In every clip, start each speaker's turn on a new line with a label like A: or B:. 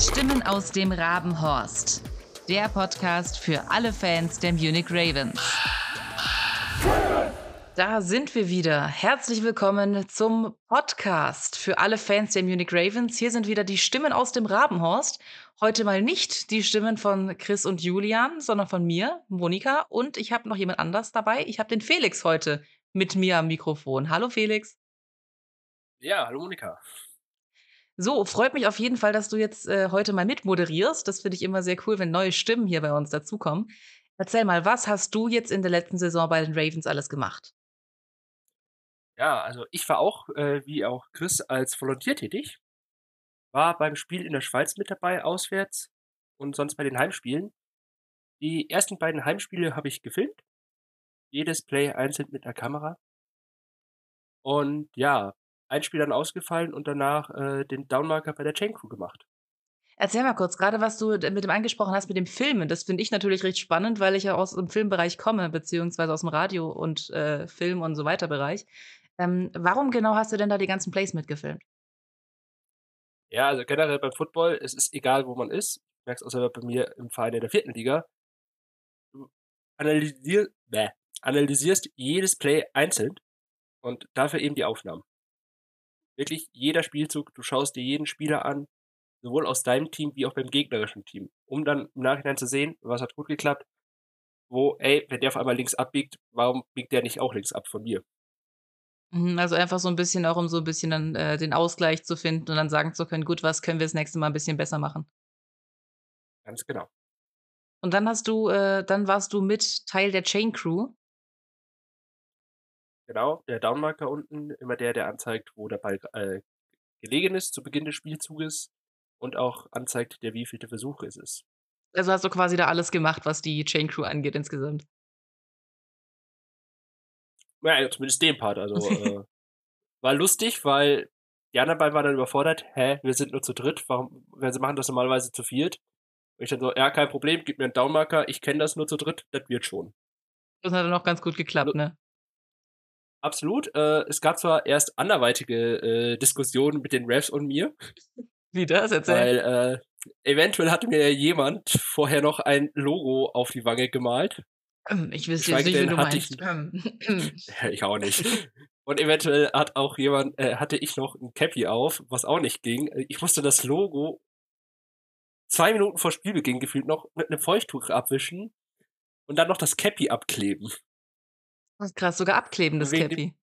A: Stimmen aus dem Rabenhorst. Der Podcast für alle Fans der Munich Ravens. Da sind wir wieder. Herzlich willkommen zum Podcast für alle Fans der Munich Ravens. Hier sind wieder die Stimmen aus dem Rabenhorst. Heute mal nicht die Stimmen von Chris und Julian, sondern von mir, Monika. Und ich habe noch jemand anders dabei. Ich habe den Felix heute mit mir am Mikrofon. Hallo Felix.
B: Ja, hallo Monika.
A: So, freut mich auf jeden Fall, dass du jetzt äh, heute mal mitmoderierst. Das finde ich immer sehr cool, wenn neue Stimmen hier bei uns dazukommen. Erzähl mal, was hast du jetzt in der letzten Saison bei den Ravens alles gemacht?
B: Ja, also ich war auch, äh, wie auch Chris, als Volontär tätig. War beim Spiel in der Schweiz mit dabei, auswärts und sonst bei den Heimspielen. Die ersten beiden Heimspiele habe ich gefilmt. Jedes Play einzeln mit einer Kamera. Und ja, ein Spiel dann ausgefallen und danach äh, den Downmarker bei der Chain Crew gemacht.
A: Erzähl mal kurz, gerade was du mit dem angesprochen hast mit dem Filmen, das finde ich natürlich recht spannend, weil ich ja aus dem Filmbereich komme, beziehungsweise aus dem Radio- und äh, Film- und so weiter Bereich. Ähm, warum genau hast du denn da die ganzen Plays mitgefilmt?
B: Ja, also generell beim Football, es ist egal, wo man ist. Ich merke es auch selber bei mir im Verein in der vierten Liga. Du analysier, bäh, analysierst jedes Play einzeln und dafür eben die Aufnahmen wirklich jeder Spielzug, du schaust dir jeden Spieler an, sowohl aus deinem Team wie auch beim gegnerischen Team, um dann im Nachhinein zu sehen, was hat gut geklappt, wo, ey, wenn der auf einmal links abbiegt, warum biegt der nicht auch links ab von mir?
A: Mhm, also einfach so ein bisschen auch, um so ein bisschen dann äh, den Ausgleich zu finden und dann sagen zu können, gut, was können wir das nächste Mal ein bisschen besser machen?
B: Ganz genau.
A: Und dann hast du, äh, dann warst du mit Teil der Chain Crew.
B: Genau, der Downmarker unten, immer der, der anzeigt, wo der Ball äh, gelegen ist zu Beginn des Spielzuges und auch anzeigt, der wievielte Versuch es ist.
A: Also hast du quasi da alles gemacht, was die Chain Crew angeht insgesamt.
B: Ja, zumindest den Part. Also äh, war lustig, weil die anderen beiden waren dann überfordert. Hä, wir sind nur zu dritt. Warum? Weil sie machen das normalerweise zu viert. Und ich dann so, ja, kein Problem, gib mir einen Downmarker. Ich kenne das nur zu dritt. Das wird schon.
A: Das hat dann auch ganz gut geklappt, ne?
B: Absolut. Äh, es gab zwar erst anderweitige äh, Diskussionen mit den Refs und mir.
A: Wie das? Erzähl.
B: Weil äh, eventuell hatte mir jemand vorher noch ein Logo auf die Wange gemalt.
A: Ähm, ich wüsste jetzt nicht, wie du meinst.
B: Ich, ähm. ich auch nicht. Und eventuell hat auch jemand, äh, hatte ich noch ein Cappy auf, was auch nicht ging. Ich musste das Logo zwei Minuten vor Spielbeginn gefühlt noch mit einem Feuchttuch abwischen und dann noch das Cappy abkleben.
A: Das ist krass, sogar abkleben, das Cappy.
B: Dem,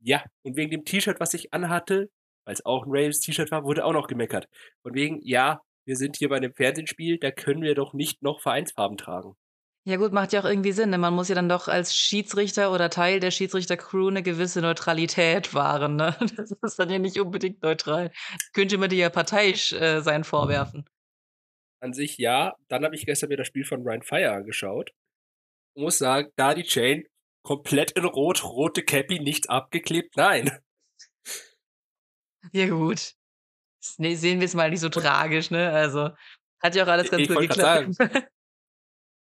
B: ja, und wegen dem T-Shirt, was ich anhatte, weil es auch ein Ravens-T-Shirt war, wurde auch noch gemeckert. Von wegen, ja, wir sind hier bei einem Fernsehspiel, da können wir doch nicht noch Vereinsfarben tragen.
A: Ja gut, macht ja auch irgendwie Sinn. Ne? Man muss ja dann doch als Schiedsrichter oder Teil der Schiedsrichter-Crew eine gewisse Neutralität wahren. Ne? Das ist dann ja nicht unbedingt neutral. Könnte man dir ja parteiisch äh, sein vorwerfen.
B: An sich ja. Dann habe ich gestern mir das Spiel von Ryan Fire angeschaut. Und muss sagen, da die Chain komplett in Rot, rote Cappy, nichts abgeklebt, nein.
A: Ja, gut. Nee, sehen wir es mal nicht so tragisch, ne? Also, hat ja auch alles ganz
B: ich
A: gut geklappt.
B: Sagen,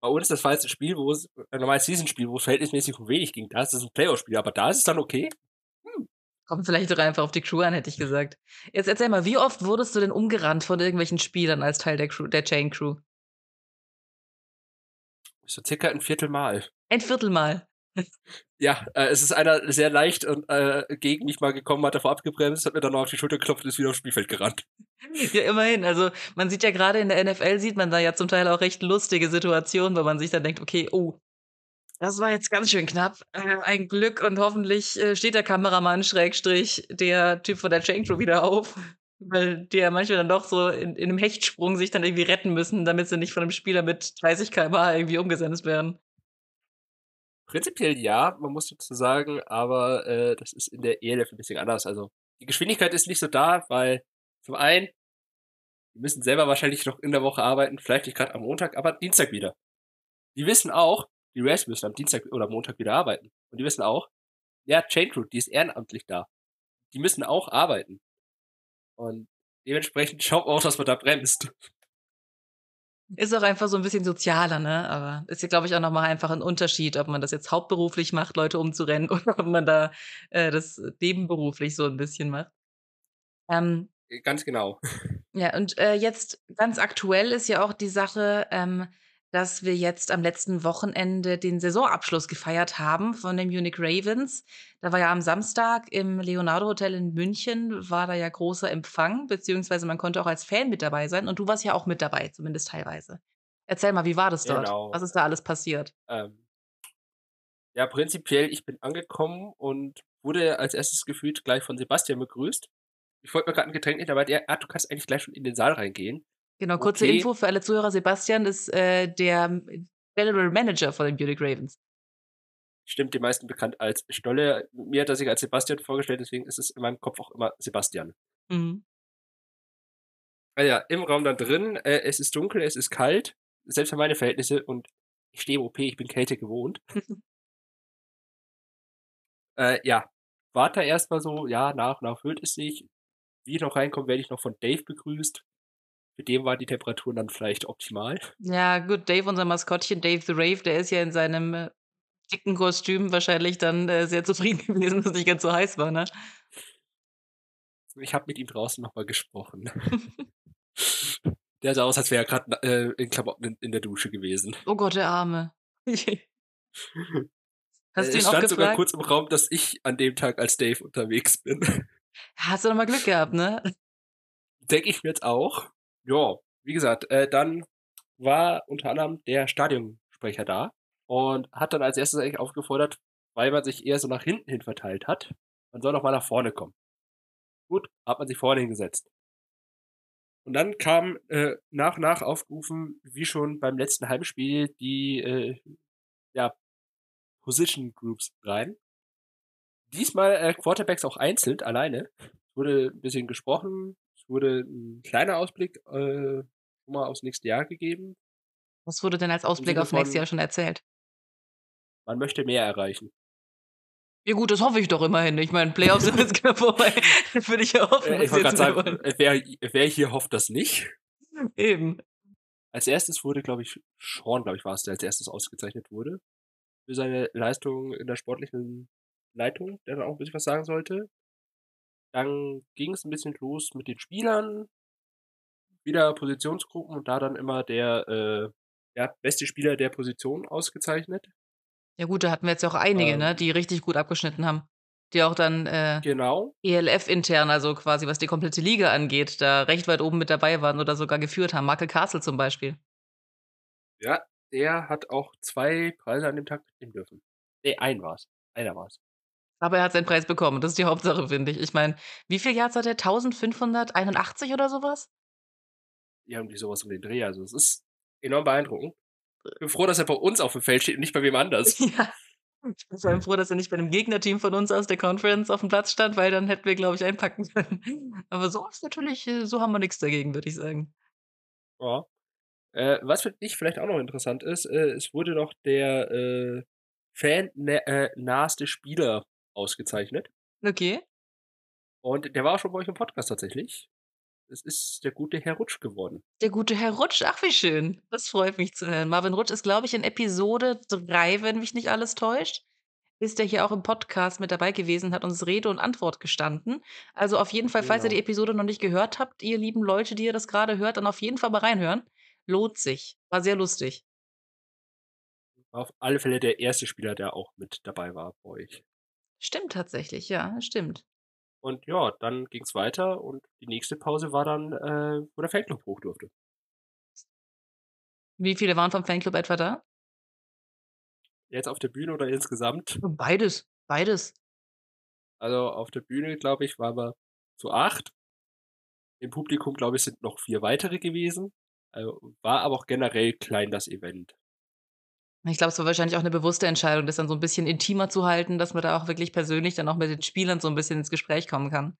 B: bei uns das war jetzt ein Spiel, wo es, ein normales Season-Spiel, wo es verhältnismäßig um wenig ging. Da ist es ein Playoff-Spiel, aber da ist es dann okay.
A: Hm. Kommt vielleicht doch einfach auf die Crew an, hätte ich gesagt. Jetzt erzähl mal, wie oft wurdest du denn umgerannt von irgendwelchen Spielern als Teil der Crew, der Chain Crew?
B: So circa ein Viertelmal.
A: Ein Viertelmal.
B: Ja, äh, es ist einer sehr leicht und äh, gegen mich mal gekommen, hat davor abgebremst, hat mir dann noch auf die Schulter geklopft und ist wieder aufs Spielfeld gerannt.
A: Ja, immerhin. Also man sieht ja gerade in der NFL, sieht man da ja zum Teil auch recht lustige Situationen, weil man sich dann denkt, okay, oh, das war jetzt ganz schön knapp. Äh, ein Glück und hoffentlich äh, steht der Kameramann Schrägstrich, der Typ von der Chain Crew wieder auf. Weil die ja manchmal dann doch so in, in einem Hechtsprung sich dann irgendwie retten müssen, damit sie nicht von einem Spieler mit 30 km/h irgendwie umgesendet werden.
B: Prinzipiell ja, man muss dazu sagen, aber äh, das ist in der ELF ein bisschen anders. Also die Geschwindigkeit ist nicht so da, weil zum einen, die müssen selber wahrscheinlich noch in der Woche arbeiten, vielleicht nicht gerade am Montag, aber Dienstag wieder. Die wissen auch, die Rares müssen am Dienstag oder Montag wieder arbeiten. Und die wissen auch, ja, Chain Crew, die ist ehrenamtlich da. Die müssen auch arbeiten. Und dementsprechend schaut auch, dass man da bremst.
A: Ist auch einfach so ein bisschen sozialer, ne? Aber ist ja, glaube ich, auch nochmal einfach ein Unterschied, ob man das jetzt hauptberuflich macht, Leute umzurennen, oder ob man da äh, das nebenberuflich so ein bisschen macht.
B: Ähm, Ganz genau.
A: Ja, und, äh, jetzt ganz aktuell ist ja auch die Sache, ähm, dass wir jetzt am letzten Wochenende den Saisonabschluss gefeiert haben von den Munich Ravens. Da war ja am Samstag im Leonardo Hotel in München war da ja großer Empfang, beziehungsweise man konnte auch als Fan mit dabei sein und du warst ja auch mit dabei, zumindest teilweise. Erzähl mal, wie war das dort?
B: Genau.
A: Was ist da alles passiert?
B: Ähm ja, prinzipiell, ich bin angekommen und wurde als Erstes gefühlt gleich von Sebastian begrüßt. Ich wollte mir grad 'n Getränk nehmen, da meinte er: „Ah, du kannst eigentlich gleich schon in den Saal reingehen.“
A: Genau, kurze
B: Okay.
A: Info für alle Zuhörer. Sebastian ist, äh, der, General Manager von den Munich Ravens.
B: Stimmt, den meisten bekannt als Stolle. Mir hat er sich als Sebastian vorgestellt, deswegen ist es in meinem Kopf auch immer Sebastian.
A: Mhm.
B: Ah ja, im Raum dann drin, äh, es ist dunkel, es ist kalt, selbst für meine Verhältnisse und ich stehe im OP, ich bin Kälte gewohnt. Äh, ja, warte da erst mal so, ja, nach und nach füllt es sich. Wie ich noch reinkomme, werde ich noch von Dave begrüßt. Für den waren die Temperaturen dann vielleicht optimal.
A: Ja, gut, Dave, unser Maskottchen, Dave the Rave, der ist ja in seinem, äh, dicken Kostüm wahrscheinlich dann, äh, sehr zufrieden gewesen, dass es nicht ganz so heiß war, ne?
B: Ich habe mit ihm draußen noch mal gesprochen. Der sah aus, als wäre er grad, äh, in Klamotten in in der Dusche gewesen.
A: Oh Gott, der Arme. Hast du
B: Es
A: ihn auch
B: stand sogar kurz im Raum, dass ich an dem Tag als Dave unterwegs bin.
A: Hast du noch mal Glück gehabt, ne?
B: Denke ich mir jetzt auch. Ja, wie gesagt, äh, dann war unter anderem der Stadionsprecher da und hat dann als Erstes eigentlich aufgefordert, weil man sich eher so nach hinten hin verteilt hat, man soll doch mal nach vorne kommen. Gut, hat man sich vorne hingesetzt. Und dann kam, äh, nach und nach aufgerufen, wie schon beim letzten Heimspiel, die, äh, ja, Position Groups rein. Diesmal, äh, Quarterbacks auch einzeln, alleine. Wurde 'n bisschen gesprochen, es wurde 'n kleiner Ausblick, äh, mal aufs nächste Jahr gegeben.
A: Was wurde denn als Ausblick aufs nächste Jahr schon erzählt?
B: man möchte mehr erreichen.
A: Ja gut, das hoffe ich doch immerhin. Ich meine, Playoffs sind jetzt knapp vorbei. Würde ich ja hoffen,
B: Äh, ich wollte
A: mehr
B: sagen, wer wer hier hofft das nicht?
A: Eben.
B: Als Erstes wurde, glaube ich Sean, glaube ich, war es, der als Erstes ausgezeichnet wurde für seine Leistung in der sportlichen Leitung, der dann auch 'n bisschen was sagen sollte. Dann ging's 'n bisschen los mit den Spielern. Wieder Positionsgruppen und da dann immer der, äh, ja, beste Spieler der Position ausgezeichnet.
A: Ja gut, da hatten wir jetzt ja auch einige, ne,
B: Ähm
A: die richtig gut abgeschnitten haben. Die auch dann, äh,
B: Genau.
A: ELF intern, also quasi was die komplette Liga angeht, da recht weit oben mit dabei waren oder sogar geführt haben. Michael Castle zum Beispiel.
B: Ja, der hat auch 2 Preise an dem Tag mitnehmen dürfen. Ne, einen war's. Einer war's.
A: Aber er hat seinen Preis bekommen. Das ist die Hauptsache, finde ich. Ich meine, wie viel Yards hat er? 1581 oder so was?
B: Irgendwie so was um den Dreh. Also, es ist enorm beeindruckend. Bin froh, dass er bei uns aufm Feld steht und nicht bei wem anders.
A: Ja. Ich bin vor allem froh, dass er nicht bei 'nem Gegnerteam von uns aus der Conference aufm Platz stand, weil dann hätten wir, glaube ich, einpacken können. Aber so ist natürlich äh, so haben wir nix dagegen, würde ich sagen.
B: Ja. Äh, was für dich vielleicht auch noch interessant ist, äh, es wurde noch der, äh, Fan nä äh, Spieler ausgezeichnet.
A: Okay.
B: Und der war auch schon bei euch im Podcast tatsächlich. Es ist der gute Herr Rutsch geworden.
A: Der gute Herr Rutsch, ach wie schön. Das freut mich zu hören. Marvin Rutsch ist, glaube ich, in Episode 3, wenn mich nicht alles täuscht, ist der hier auch im Podcast mit dabei gewesen, hat uns Rede und Antwort gestanden. Also, auf jeden Fall, falls ihr die
B: Genau.
A: Episode noch nicht gehört habt, ihr lieben Leute, die ihr das grade hört, dann auf jeden Fall mal reinhören. Lohnt sich. War sehr lustig.
B: War auf alle Fälle der 1. Spieler, der auch mit dabei war bei euch.
A: Stimmt tatsächlich, ja, stimmt.
B: Und ja, dann ging's weiter und die nächste Pause war dann, äh, wo der Fanclub hoch durfte.
A: Wie viele waren vom Fanclub etwa da?
B: Jetzt auf der Bühne oder insgesamt?
A: Beides, beides.
B: Also, auf der Bühne, glaube ich, waren wir zu 8. Im Publikum, glaube ich, sind noch 4 weitere gewesen. Also, war aber auch generell klein, das Event.
A: Ich glaube, es war wahrscheinlich auch 'ne bewusste Entscheidung, das dann so 'n bisschen intimer zu halten, dass man da auch wirklich persönlich dann auch mit den Spielern so 'n bisschen ins Gespräch kommen kann.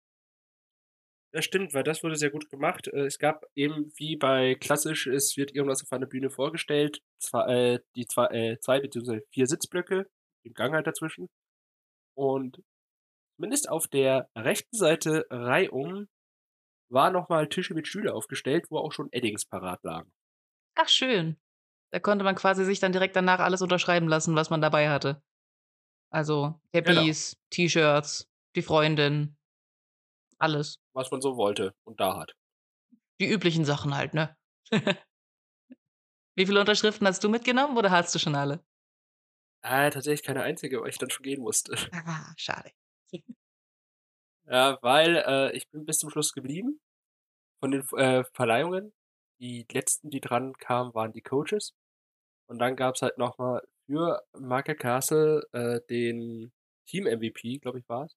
B: Das stimmt, weil das wurde sehr gut gemacht. Äh, es gab eben wie bei klassisch, es wird irgendwas auf einer Bühne vorgestellt, zwei äh, die zwei äh, 2 beziehungsweise 4 Sitzblöcke, im Gang halt dazwischen. Und zumindest auf der rechten Seite reihum waren noch mal Tische mit Stühle aufgestellt, wo auch schon Eddings parat lagen.
A: Ach schön. Da konnte man quasi sich dann direkt danach alles unterschreiben lassen, was man dabei hatte. Also,
B: Genau.
A: Cappies, T-Shirts, die Freundin. Alles.
B: Was man so wollte und da hat.
A: Die üblichen Sachen halt, ne? Wie viele Unterschriften hast du mitgenommen oder hast du schon alle?
B: Äh, tatsächlich keine einzige, weil ich dann schon gehen musste.
A: Ah, schade.
B: Ja, weil, äh, ich bin bis zum Schluss geblieben von den äh, Verleihungen. Die letzten, die dran kamen, waren die Coaches. Und dann gab's halt noch mal für Michael Castle, äh, den Team-MVP, glaube ich, war's.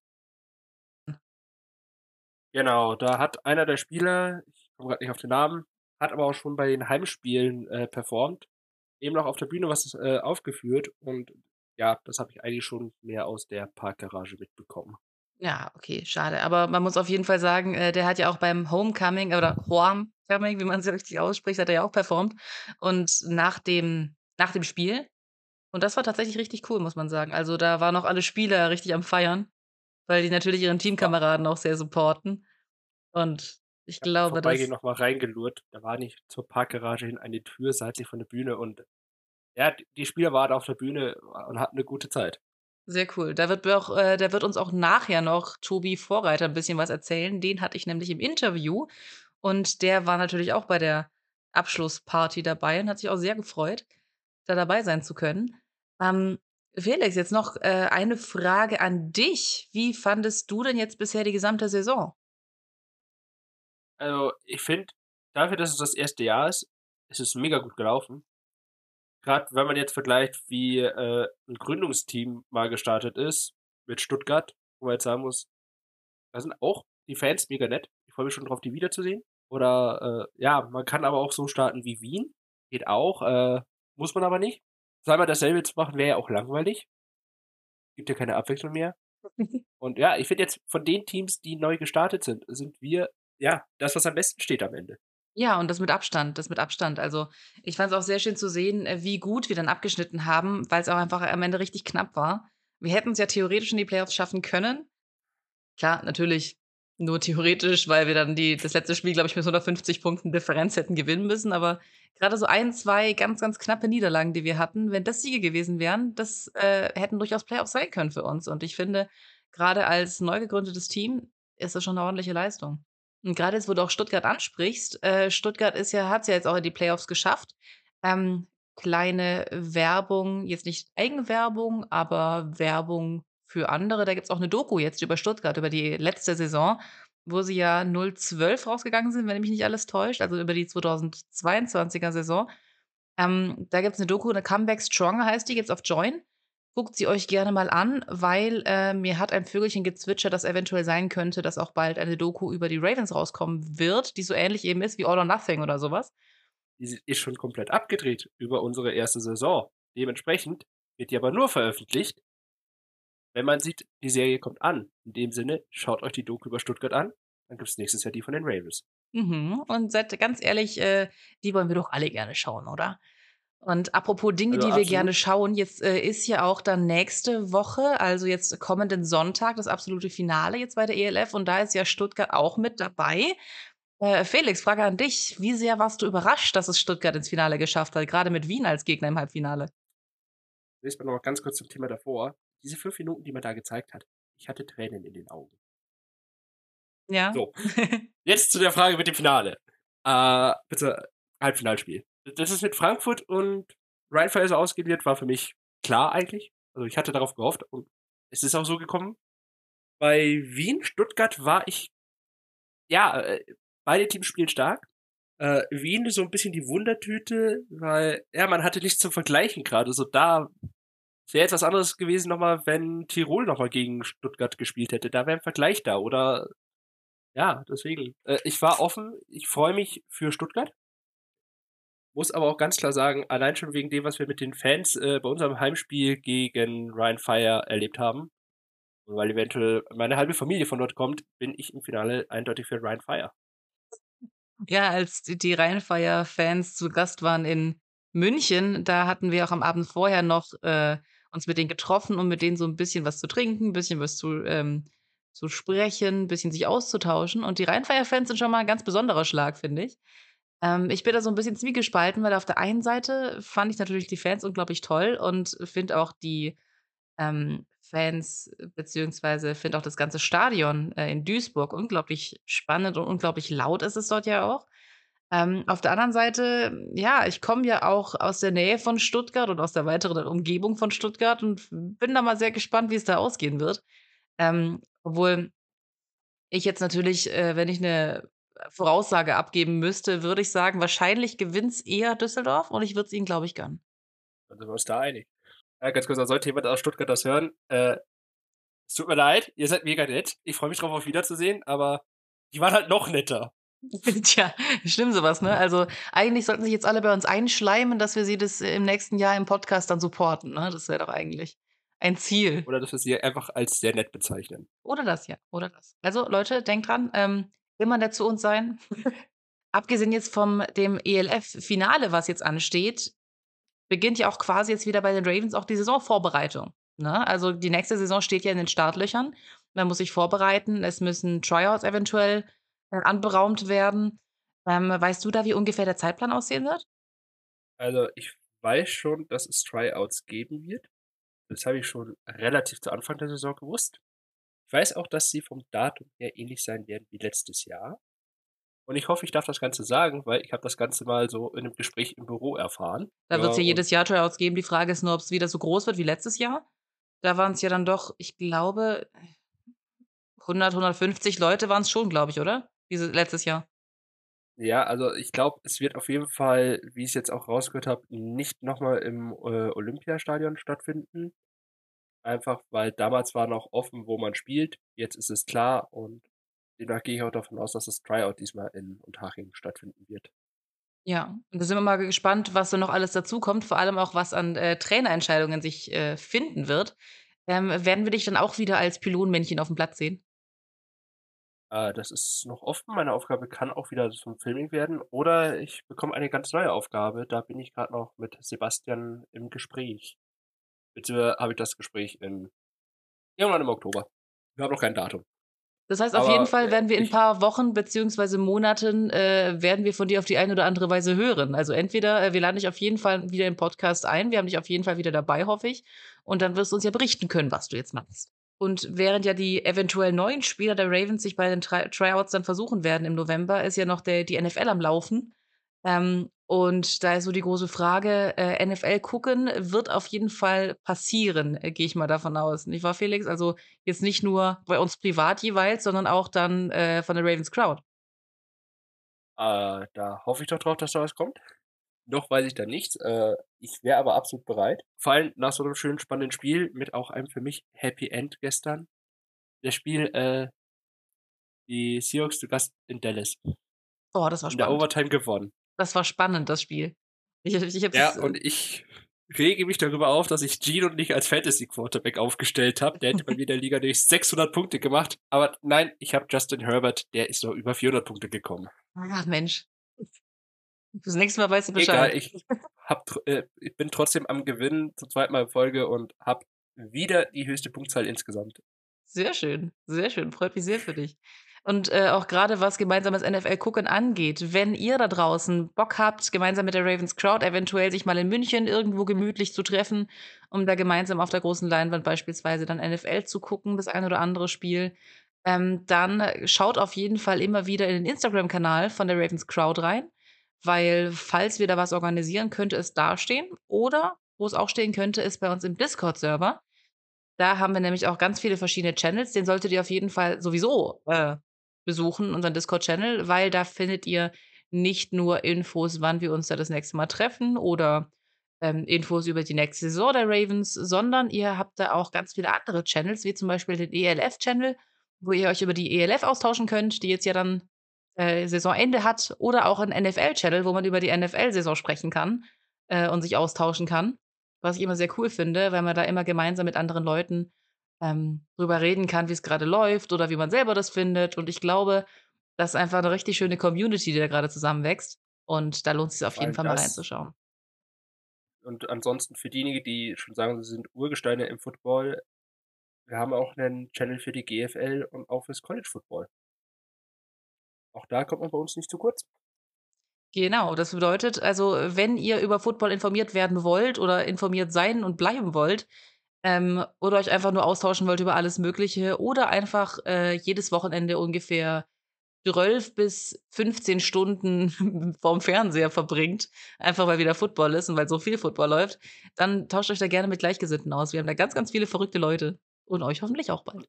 B: Genau, da hat einer der Spieler, ich komme grad nicht auf den Namen, hat aber auch schon bei den Heimspielen, äh, performt, eben noch auf der Bühne was, äh, aufgeführt und ja, das habe ich eigentlich schon mehr aus der Parkgarage mitbekommen.
A: Ja, okay, schade. Aber man muss auf jeden Fall sagen, äh, der hat ja auch beim Homecoming oder Hoamcoming, wie man's ja richtig ausspricht, hat er ja auch performt und nach dem nach dem Spiel und das war tatsächlich richtig cool, muss man sagen. Also, da waren auch alle Spieler richtig am Feiern, weil die natürlich ihren
B: Ja.
A: Teamkameraden auch sehr supporten und ich
B: Ich habe im
A: glaube,
B: Vorbeigehen
A: das
B: noch mal reingelurrt. Da war nicht zur Parkgarage hin eine Tür seitlich von der Bühne und ja, die Spieler waren auf der Bühne und hatten 'ne gute Zeit.
A: Sehr cool. Da wird auch äh, da wird uns auch nachher noch Tobi Vorreiter 'n bisschen was erzählen. Den hatte ich nämlich im Interview und der war natürlich auch bei der Abschlussparty dabei und hat sich auch sehr gefreut, da dabei sein zu können. Ähm, Felix, jetzt noch, äh, eine Frage an dich. Wie fandest du denn jetzt bisher die gesamte Saison?
B: Also, ich finde, dafür, dass es das 1. Jahr ist, ist es mega gut gelaufen. Grad wenn man jetzt vergleicht, wie, äh, 'n Gründungsteam mal gestartet ist mit Stuttgart, wo man jetzt sagen muss, da sind auch die Fans mega nett. Ich freue mich schon drauf, die wiederzusehen. Oder, äh, ja, man kann aber auch so starten wie Wien, geht auch, äh, muss man aber nicht. Zweimal dasselbe zu machen, wäre ja auch langweilig. Gibt ja keine Abwechslung mehr. Und ja, ich finde jetzt von den Teams, die neu gestartet sind, sind wir, ja, das, was am besten steht am Ende.
A: Ja, und das mit Abstand das mit Abstand. Also, ich fand's auch sehr schön zu sehen, äh, wie gut wir dann abgeschnitten haben, weil's auch einfach am Ende richtig knapp war. Wir hätten's ja theoretisch in die Playoffs schaffen können. Klar, natürlich nur theoretisch, weil wir dann die das letzte Spiel, glaube ich, mit 150 Punkten Differenz hätten gewinnen müssen. Aber grade so 1, 2 ganz, ganz knappe Niederlagen, die wir hatten, wenn das Siege gewesen wären, das, äh, hätten durchaus Playoffs sein können für uns. Und ich finde, grade als neu gegründetes Team ist das schon 'ne ordentliche Leistung. Und grade jetzt, wo du auch Stuttgart ansprichst, äh, Stuttgart ist ja hat's ja jetzt auch in die Playoffs geschafft. Ähm, kleine Werbung, jetzt nicht Eigenwerbung, aber Werbung für andere. Da gibt's auch 'ne Doku jetzt über Stuttgart, über die letzte Saison, wo sie ja 0-12 rausgegangen sind, wenn mich nicht alles täuscht, also über die 2022er Saison. Ähm, da gibt's 'ne Doku, 'ne „Comeback Stronger“ heißt die, gibt's auf Joyn. Guckt sie euch gerne mal an, weil, äh, mir hat ein Vögelchen gezwitschert, dass eventuell sein könnte, dass auch bald eine Doku über die Ravens rauskommen wird, die so ähnlich eben ist wie „All or Nothing“ oder so was.
B: Die ist schon komplett abgedreht über unsere 1. Saison. Dementsprechend wird die aber nur veröffentlicht wenn man sieht, die Serie kommt an. In dem Sinne, schaut euch die Doku über Stuttgart an, dann gibt's nächstes Jahr die von den Ravens.
A: Mhm, und seid ganz ehrlich, äh, die wollen wir doch alle gerne schauen, oder? Und apropos Dinge,
B: Also,
A: die wir gerne
B: absolut.
A: schauen, jetzt, äh, ist ja auch dann nächste Woche, also jetzt kommenden Sonntag, das absolute Finale jetzt bei der ELF und da ist ja Stuttgart auch mit dabei. Äh, Felix, Frage an dich. Wie sehr warst du überrascht, dass es Stuttgart ins Finale geschafft hat, grade mit Wien als Gegner im Halbfinale?
B: Zunächst mal noch mal ganz kurz zum Thema davor. Diese 5 Minuten, die man da gezeigt hat, ich hatte Tränen in den Augen.
A: Ja.
B: So, jetzt zu der Frage mit dem Finale. Äh, bitte Halbfinalspiel. Dass es mit Frankfurt und ausgehen wird, war für mich klar eigentlich. Also, ich hatte darauf gehofft und es ist auch so gekommen. Bei Wien, Stuttgart war ich ja, äh, beide Teams spielen stark. Äh, Wien so 'n bisschen die Wundertüte, weil, ja, man hatte nichts zum Vergleichen grade so da. Wäre jetzt was anderes gewesen noch mal, wenn Tirol noch mal gegen Stuttgart gespielt hätte. Da wäre 'n Vergleich da oder ja, deswegen. Äh, ich war offen. Ich freue mich für Stuttgart. Muss aber auch ganz klar sagen, allein schon wegen dem, was wir mit den Fans, äh, bei unserem Heimspiel gegen Rhein-Fire erlebt haben und weil eventuell meine halbe Familie von dort kommt, bin ich im Finale eindeutig für Rhein-Fire.
A: Ja, als die Rhein-Fire-Fans zu Gast waren in München, da hatten wir auch am Abend vorher noch, äh, uns mit denen getroffen, um mit denen so 'n bisschen was zu trinken, bisschen was zu ähm, zu sprechen, bisschen sich auszutauschen. Und die Rhein-Fire-Fans sind schon mal 'n ganz besonderer Schlag, finde ich. Ähm, ich bin da so 'n bisschen zwiegespalten, weil auf der einen Seite fand ich natürlich die Fans unglaublich toll und finde auch die, ähm, Fans beziehungsweise finde auch das ganze Stadion, äh, in Duisburg unglaublich spannend und unglaublich laut ist es dort ja auch. Ähm, auf der anderen Seite, ja, ich komme ja auch aus der Nähe von Stuttgart und aus der weiteren Umgebung von Stuttgart und bin da mal sehr gespannt, wie es da ausgehen wird. Ähm, obwohl ich jetzt natürlich, äh, wenn ich eine Voraussage abgeben müsste, würde ich sagen, wahrscheinlich gewinnt es eher Düsseldorf und ich würde es ihnen, glaube ich, gönnen.
B: Dann sind wir uns da einig. Ja, ganz kurz, da sollte jemand aus Stuttgart das hören. Äh, es tut mir leid, ihr seid mega nett. Ich freue mich drauf, auf wiederzusehen, aber die waren halt noch netter.
A: Tja, schlimm sowas, ne? Also eigentlich sollten sich jetzt alle bei uns einschleimen, dass wir sie das im nächsten Jahr im Podcast dann supporten, ne? Das wäre doch eigentlich ein Ziel.
B: Oder dass wir sie einfach als sehr nett bezeichnen.
A: Oder das, ja. Oder das. Also Leute, denkt dran, ähm, immer nett zu uns sein. Abgesehen jetzt vom dem ELF-Finale, was jetzt ansteht, beginnt ja auch quasi jetzt wieder bei den Ravens auch die Saisonvorbereitung. Ne? Also die nächste Saison steht ja in den Startlöchern. Man muss sich vorbereiten. Es müssen Tryouts eventuell äh, anberaumt werden. Ähm, weißt du da, wie ungefähr der Zeitplan aussehen wird?
B: Also ich weiß schon, dass es Tryouts geben wird. Das habe ich schon relativ zu Anfang der Saison gewusst. Ich weiß auch, dass sie vom Datum her ähnlich sein werden wie letztes Jahr. Und ich hoffe, ich darf das Ganze sagen, weil ich habe das Ganze mal so in einem Gespräch im Büro erfahren.
A: Da wird es
B: Ja,
A: ja jedes Jahr Tryouts geben. Die Frage ist nur, ob es wieder so groß wird wie letztes Jahr. Da waren es ja dann doch, ich glaube, 100, 150 Leute waren es schon, glaube ich, oder? Diese letztes Jahr.
B: Ja, also ich glaube, es wird auf jeden Fall, wie ich es jetzt auch rausgehört habe, nicht nochmal im äh, Olympiastadion stattfinden. Einfach, weil damals war noch offen, wo man spielt. Jetzt ist es klar und demnach gehe ich auch davon aus, dass das Tryout diesmal in Unterhaching stattfinden wird.
A: Ja, und da sind wir mal gespannt, was so noch alles dazukommt, vor allem auch, was an, äh, Trainerentscheidungen sich, äh, finden wird. Ähm, werden wir dich dann auch wieder als Pylonmännchen auf dem Platz sehen?
B: Äh, das ist noch offen. Meine Aufgabe kann auch wieder zum Filming werden oder ich bekomme eine ganz neue Aufgabe. Da bin ich gerade noch mit Sebastian im Gespräch. Beziehungsweise habe ich das Gespräch in irgendwann im Oktober. Wir haben noch kein Datum.
A: Das heißt, auf
B: Aber,
A: jeden Fall werden wir in 'n
B: ich
A: paar Wochen beziehungsweise Monaten, äh, werden wir von dir auf die eine oder andere Weise hören. Also entweder, äh, wir laden dich auf jeden Fall wieder im Podcast ein. Wir haben dich auf jeden Fall wieder dabei, hoffe ich. Und dann wirst du uns ja berichten können, was du jetzt machst. Und während ja die eventuell neuen Spieler der Ravens sich bei den Try Tryouts dann versuchen werden im November, ist ja noch der die NFL am Laufen. Ähm, und da ist so die große Frage, äh, NFL gucken wird auf jeden Fall passieren, äh, gehe ich mal davon aus. Nicht wahr, Felix? Also jetzt nicht nur bei uns privat jeweils, sondern auch dann, äh, von der Ravens Crowd.
B: Äh, da hoffe ich doch drauf, dass da was kommt. Noch weiß ich da nichts. Äh, ich wäre aber absolut bereit. Vor allem nach so einem schönen, spannenden Spiel mit auch einem für mich Happy End gestern. Das Spiel, äh die Seahawks zu Gast in Dallas.
A: Oh, das war
B: In der
A: spannend.
B: Overtime gewonnen.
A: Das war spannend, das Spiel. Ich ich
B: Ja,
A: das
B: und ich rege mich darüber auf, dass ich Gino nicht als Fantasy-Quarterback aufgestellt habe. Der hätte bei mir in der Liga durch 600 Punkte gemacht. Aber nein, ich habe Justin Herbert, der ist noch über 400 Punkte gekommen.
A: Ach Mensch. Fürs nächste Mal weißt du
B: Egal,
A: Bescheid.
B: ich, hab, äh, ich bin trotzdem am Gewinnen zum zweiten Mal in Folge und habe wieder die höchste Punktzahl insgesamt.
A: Sehr schön, sehr schön. Freut mich sehr für dich. Und, äh, auch grade was gemeinsames NFL-Gucken angeht, wenn ihr da draußen Bock habt, gemeinsam mit der Ravens Crowd eventuell sich mal in München irgendwo gemütlich zu treffen, um da gemeinsam auf der großen Leinwand beispielsweise dann NFL zu gucken, das ein oder andere Spiel, ähm, dann schaut auf jeden Fall immer wieder in den Instagram-Kanal von der Ravens Crowd rein, weil falls wir da was organisieren, könnte es da stehen oder wo es auch stehen könnte, ist bei uns im Discord-Server. Da haben wir nämlich auch ganz viele verschiedene Channels. Den solltet ihr auf jeden Fall sowieso, äh, besuchen, unseren Discord-Channel, weil da findet ihr nicht nur Infos, wann wir uns da das nächste Mal treffen oder, ähm, Infos über die nächste Saison der Ravens, sondern ihr habt da auch ganz viele andere Channels, wie zum Beispiel den ELF-Channel, wo ihr euch über die ELF austauschen könnt, die jetzt ja dann, äh, Saisonende hat, oder auch 'n NFL-Channel, wo man über die NFL-Saison sprechen kann, äh, und sich austauschen kann, was ich immer sehr cool finde, weil man da immer gemeinsam mit anderen Leuten, ähm, drüber reden kann, wie's grade läuft oder wie man selber das findet. Und ich glaube, das ist einfach 'ne richtig schöne Community, die da grade zusammenwächst. Und da lohnt sich's auf
B: Vor
A: jeden Fall mal reinzuschauen.
B: Und ansonsten für diejenigen, die schon sagen, sie sind Urgesteine im Football, wir haben auch 'nen Channel für die GFL und auch fürs College Football. Auch da kommt man bei uns nicht zu kurz.
A: Genau, das bedeutet also, wenn ihr über Football informiert werden wollt oder informiert sein und bleiben wollt, ähm, oder euch einfach nur austauschen wollt über alles Mögliche oder einfach, äh, jedes Wochenende ungefähr 12 bis 15 Stunden vorm Fernseher verbringt, einfach weil wieder Football ist und weil so viel Football läuft, dann tauscht euch da gerne mit Gleichgesinnten aus. Wir haben da ganz, ganz viele verrückte Leute und euch hoffentlich auch bald.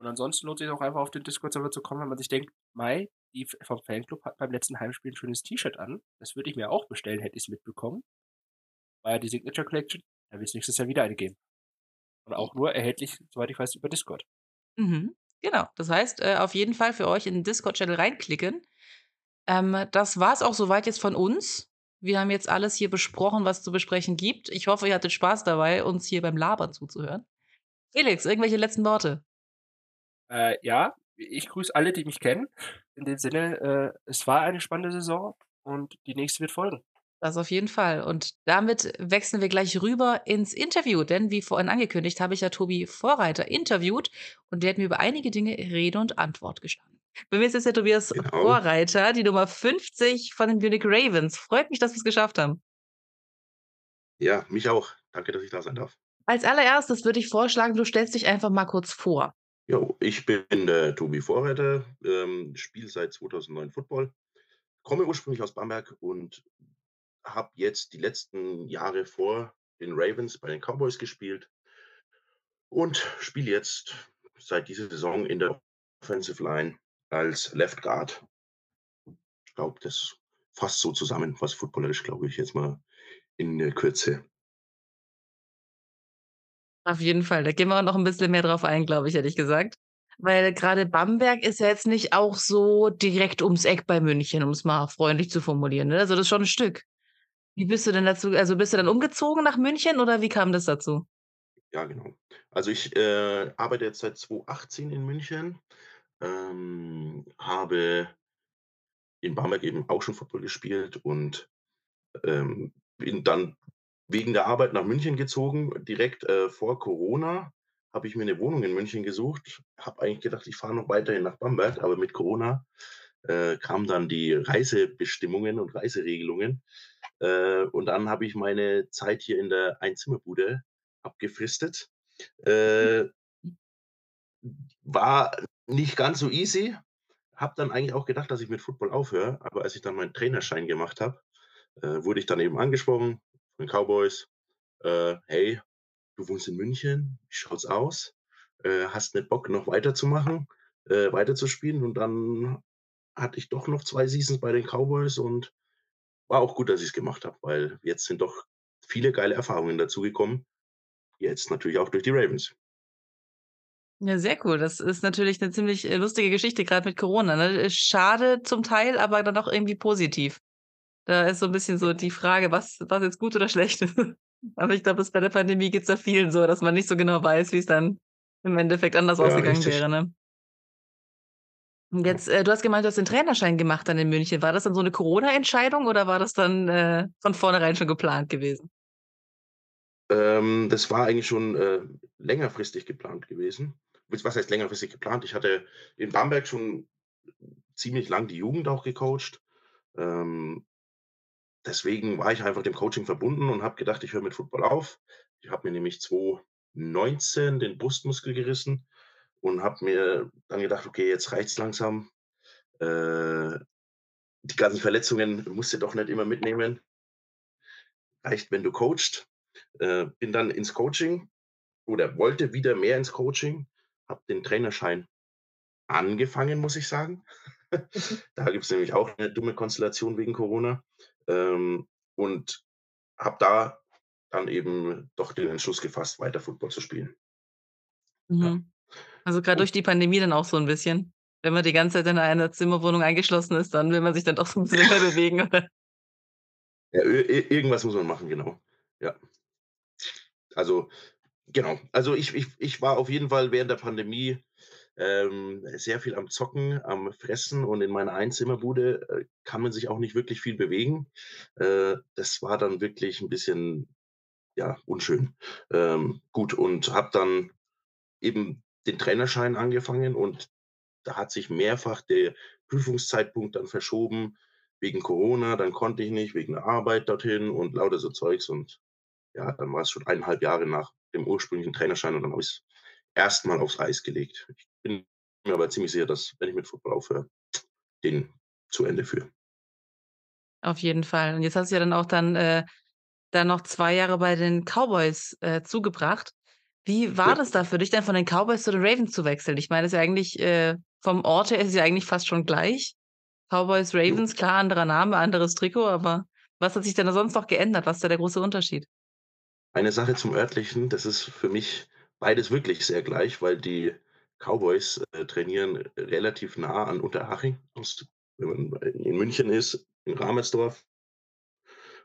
B: Und ansonsten lohnt sich auch einfach auf den Discord-Server zu kommen, wenn man sich denkt: „Mei, die vom Fanclub hat beim letzten Heimspiel 'n schönes T-Shirt an. Das würde ich mir auch bestellen, hätte ich's mitbekommen.“ War ja die Signature Collection, da wird's nächstes Jahr wieder eine geben. Und auch nur erhältlich, soweit ich weiß, über Discord.
A: Mhm, genau. Das heißt, äh, auf jeden Fall für euch in den Discord-Channel reinklicken. Ähm, das war's auch so weit jetzt von uns. Wir haben jetzt alles hier besprochen, was zu besprechen gibt. Ich hoffe, ihr hattet Spaß dabei, uns hier beim Labern zuzuhören. Felix, irgendwelche letzten Worte?
B: Äh, ja, ich grüße alle, die mich kennen. In dem Sinne, äh, es war eine spannende Saison und die nächste wird folgen.
A: Das auf jeden Fall. Und damit wechseln wir gleich rüber ins Interview, denn wie vorhin angekündigt, habe ich ja Tobi Vorreiter interviewt und der hat mir über einige Dinge Rede und Antwort gestanden. Bei mir ist jetzt der Tobias
C: Genau.
A: Vorreiter, die Nummer 50 von den Munich Ravens. Freut mich, dass wir's geschafft haben.
C: Ja, mich auch. Danke, dass ich da sein darf.
A: Als Allererstes würde ich vorschlagen, du stellst dich einfach mal kurz vor.
C: Jo, ich bin der Tobi Vorreiter, ähm, spiele seit 2009 Football, komme ursprünglich aus Bamberg und habe jetzt die letzten Jahre vor den Ravens bei den Cowboys gespielt und spiele jetzt seit dieser Saison in der Offensive Line als Left Guard. Ich glaube, das fasst so zusammen, was footballerisch, glaube ich, jetzt mal in der Kürze.
A: Auf jeden Fall, da gehen wir auch noch 'n bisschen mehr drauf ein, glaube ich, ehrlich gesagt. Weil grade Bamberg ist ja jetzt nicht auch so direkt ums Eck bei München, um's mal freundlich zu formulieren, ne? Also, das ist schon 'n Stück. Wie bist du denn dazu also, bist du dann umgezogen nach München oder wie kam das dazu?
C: Ja, genau. Also, ich, äh, arbeite jetzt seit 2018 in München, ähm, habe in Bamberg eben auch schon Football gespielt und, ähm, bin dann wegen der Arbeit nach München gezogen. Direkt, äh, vor Corona habe ich mir 'ne Wohnung in München gesucht, habe eigentlich gedacht, ich fahre noch weiterhin nach Bamberg, aber mit Corona, äh, kamen dann die Reisebestimmungen und Reiseregelungen, äh, und dann habe ich meine Zeit hier in der Einzimmerbude abgefristet. Äh war nicht ganz so easy. Habe dann eigentlich auch gedacht, dass ich mit Football aufhöre, aber als ich dann meinen Trainerschein gemacht habe, äh, wurde ich dann eben angesprochen von Cowboys: „Äh, hey, du wohnst in München, wie schaut's aus? Äh, hast nicht Bock, noch weiterzumachen äh, weiterzuspielen?“ Und dann hatte ich doch noch 2 Seasons bei den Cowboys und war auch gut, dass ich's gemacht habe, weil jetzt sind doch viele geile Erfahrungen dazugekommen. Jetzt natürlich auch durch die Ravens.
A: Ja, sehr cool. Das ist natürlich 'ne ziemlich, äh, lustige Geschichte, grad mit Corona, ne? Äh, schade zum Teil, aber dann auch irgendwie positiv. Da ist so 'n bisschen so die Frage, was was jetzt gut oder schlecht ist. Aber ich glaube, bei der Pandemie geht's ja vielen so, dass man nicht so genau weiß, wie's dann im Endeffekt anders
C: Ja,
A: ausgegangen
C: richtig.
A: wäre, ne? Jetzt, äh, du hast gemeint, du hast den Trainerschein gemacht dann in München. War das dann so 'ne Corona-Entscheidung oder war das dann, äh, von vornherein schon geplant gewesen?
C: Ähm, das war eigentlich schon, äh, längerfristig geplant gewesen. Was was heißt längerfristig geplant? Ich hatte in Bamberg schon ziemlich lang die Jugend auch gecoacht. Ähm deswegen war ich einfach dem Coaching verbunden und habe gedacht, ich höre mit Football auf. Ich habe mir nämlich 2019 den Brustmuskel gerissen und habe mir dann gedacht: „Okay, jetzt reicht's langsam. Äh, die ganzen Verletzungen musst du doch nicht immer mitnehmen.“ Reicht, wenn du coachst. Äh, bin dann ins Coaching oder wollte wieder mehr ins Coaching, habe den Trainerschein angefangen, muss ich sagen.
A: Mhm.
C: Da gibt's nämlich auch 'ne dumme Konstellation wegen Corona. Ähm, und habe da dann eben doch den Entschluss gefasst, weiter Football zu spielen. Ja.
A: Mhm. Also,
C: Und
A: durch die Pandemie dann auch so 'n bisschen? Wenn man die ganze Zeit in einer Zimmerwohnung eingeschlossen ist, dann will man sich dann doch so 'n bisschen mehr bewegen, oder?
C: Ja, irgendwas muss man machen, genau. Ja. Also, genau. Also, ich ich ich war auf jeden Fall während der Pandemie, ähm, sehr viel am Zocken, am Fressen und in meiner Einzimmerbude, äh, kann man sich auch nicht wirklich viel bewegen. Äh, das war dann wirklich 'n bisschen, ja, unschön. Ähm, gut und habe dann eben den Trainerschein angefangen und da hat sich mehrfach der Prüfungszeitpunkt dann verschoben wegen Corona. Dann konnte ich nicht wegen der Arbeit dorthin und lauter so Zeugs und ja, dann war's schon 1 1/2 Jahre nach dem ursprünglichen Trainerschein und dann habe ich's erst mal aufs Eis gelegt. Ich bin mir aber ziemlich sicher, dass wenn ich mit Football aufhöre, den zu Ende führe.
A: Auf jeden Fall. Und jetzt hast du ja dann auch dann, äh, dann noch 2 Jahre bei den Cowboys, äh, zugebracht. Wie war
C: Ja.
A: das da für dich dann von den Cowboys zu den Ravens zu wechseln? Ich meine, das ist ja eigentlich, äh vom Ort her ist es ja eigentlich fast schon gleich. Cowboys. Ravens, klar, anderer Name, anderes Trikot, aber was hat sich denn da sonst noch geändert? Was ist da der große Unterschied?
C: Eine Sache zum Örtlichen, das ist für mich beides wirklich sehr gleich, weil die Cowboys, äh, trainieren relativ nah an Unterhaching aus wenn man in München ist, in Ramersdorf.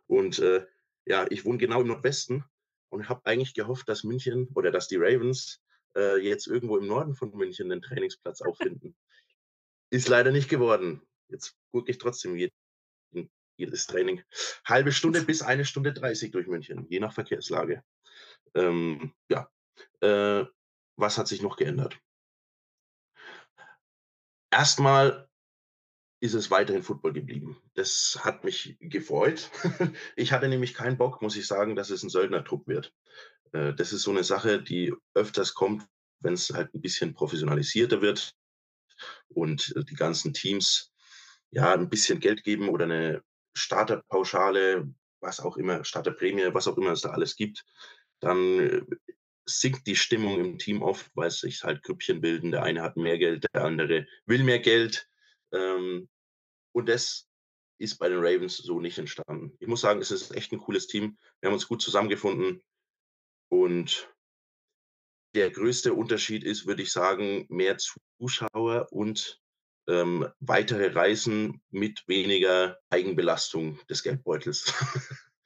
C: Und, äh, ja, ich wohne genau im Nordwesten und habe eigentlich gehofft, dass München oder dass die Ravens, äh, jetzt irgendwo im Norden von München 'nen Trainingsplatz auffinden. Ist leider nicht geworden. Jetzt gucke ich trotzdem jeden jedes Training. Halbe Stunde bis 1 Stunde 30 durch München, je nach Verkehrslage. Ähm, ja, äh, was hat sich noch geändert? Erst mal ist es weiterhin Football geblieben. Das hat mich gefreut. Ich hatte nämlich keinen Bock, muss ich sagen, dass es 'n Söldnertrupp wird. Äh, das ist so 'ne Sache, die öfters kommt, wenn's halt 'n bisschen professionalisierter wird und, äh, die ganzen Teams, ja, 'n bisschen Geld geben oder 'ne Starterpauschale, was auch immer, Starterprämie, was auch immer es da alles gibt. Dann, äh, sinkt die Stimmung im Team oft, weil sich halt Grüppchen bilden. Der eine hat mehr Geld, der andere will mehr Geld. Ähm, und das ist bei den Ravens so nicht entstanden. Ich muss sagen, es ist echt 'n cooles Team. Wir haben uns gut zusammengefunden und der größte Unterschied ist, würde ich sagen, mehr Zuschauer und, ähm, weitere Reisen mit weniger Eigenbelastung des Geldbeutels.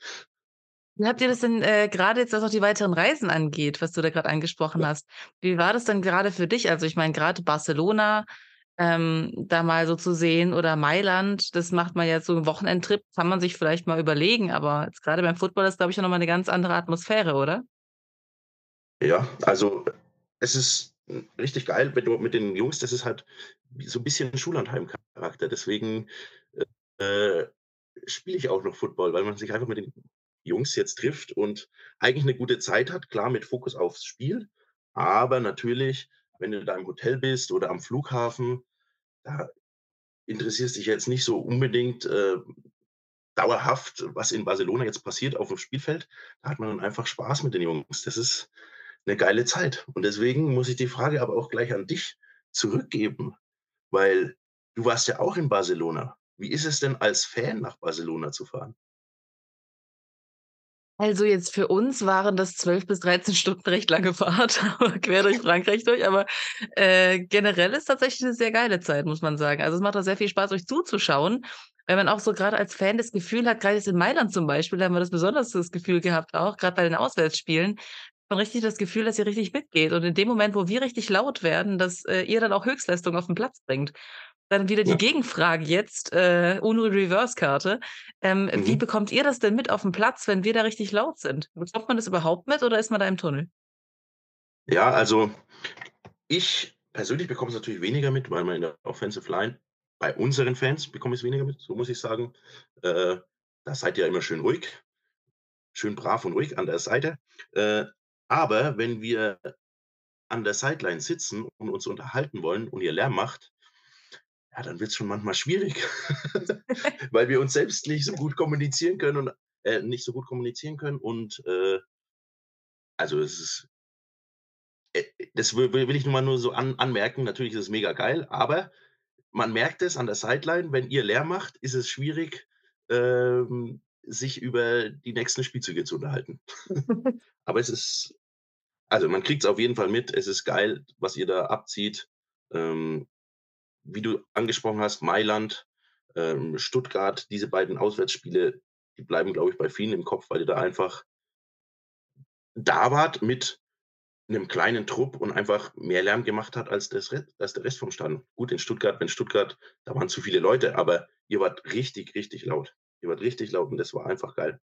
A: Wie habt ihr das denn, äh, grade jetzt, was auch die weiteren Reisen angeht, was du da grad angesprochen
C: Ja.
A: hast. Wie war das denn grade für dich? Also, ich meine, grade Barcelona, ähm, da mal so zu sehen oder Mailand, das macht man ja so 'n Wochenendtrip, kann man sich vielleicht mal überlegen, aber jetzt grade beim Football ist, glaube ich, ja noch mal 'ne ganz andere Atmosphäre, oder?
C: Ja, also, es ist, hm, richtig geil, wenn du mit den Jungs das ist halt so 'n bisschen Schullandheim-Charakter. Deswegen, äh, äh, spiele ich auch noch Football, weil man sich einfach mit den Jungs jetzt trifft und eigentlich 'ne gute Zeit hat, klar mit Fokus aufs Spiel. Aber natürlich, wenn du da im Hotel bist oder am Flughafen, da interessierst dich jetzt nicht so unbedingt, äh, dauerhaft, was in Barcelona jetzt passiert auf'm Spielfeld. Da hat man dann einfach Spaß mit den Jungs. Das ist 'ne geile Zeit. Und deswegen muss ich die Frage aber auch gleich an dich zurückgeben, weil du warst ja auch in Barcelona. Wie ist es denn als Fan nach Barcelona zu fahren?
A: Also, jetzt für uns waren das 12 bis 13 Stunden recht lange Fahrt, quer durch Frankreich durch, aber, äh, generell ist tatsächlich 'ne sehr geile Zeit, muss man sagen. Also, es macht da sehr viel Spaß, euch zuzuschauen, weil man auch so grade als Fan das Gefühl hat grade jetzt in Mailand zum Beispiel, da haben wir das besonders das Gefühl gehabt auch, grad bei den Auswärtsspielen, man richtig das Gefühl, dass ihr richtig mitgeht. Und in dem Moment, wo wir richtig laut werden, dass, äh, ihr dann auch Höchstleistung auf 'n Platz bringt. Dann wieder die
C: Ja.
A: Gegenfrage jetzt, äh, Uno Reverse Karte. Ähm, wie
C: Mhm.
A: bekommt ihr das denn mit auf'm Platz, wenn wir da richtig laut sind? Bekommt man das überhaupt mit oder ist man da im Tunnel?
C: Ja, also, ich persönlich bekomme es natürlich weniger mit, weil man in der Offensive Line bei unseren Fans bekomme ich's weniger mit, so muss ich sagen. Äh, da seid ihr immer schön ruhig, schön brav und ruhig an der Seite. Äh, aber wenn wir an der Sideline sitzen und uns unterhalten wollen und ihr Lärm macht, ja, dann wird's schon manchmal schwierig, weil wir uns selbst nicht so gut kommunizieren können und äh, nicht so gut kommunizieren können und, äh also, es ist äh, das wi wi will ich nur mal nur so an anmerken. Natürlich ist es mega geil, aber man merkt es an der Sideline, wenn ihr Lärm macht, ist es schwierig, ähm, sich über die nächsten Spielzüge zu unterhalten. Aber es ist also, man kriegt's auf jeden Fall mit. Es ist geil, was ihr da abzieht. Ähm, wie du angesprochen hast, Mailand, ähm, Stuttgart, diese beiden Auswärtsspiele, die bleiben, glaube ich, bei vielen im Kopf, weil ihr da einfach da wart mit 'nem kleinen Trupp und einfach mehr Lärm gemacht hat als das als der Rest vom Stadion. Gut, in Stuttgart wenn Stuttgart da waren zu viele Leute, aber ihr wart richtig, richtig laut. Ihr wart richtig laut und das war einfach geil.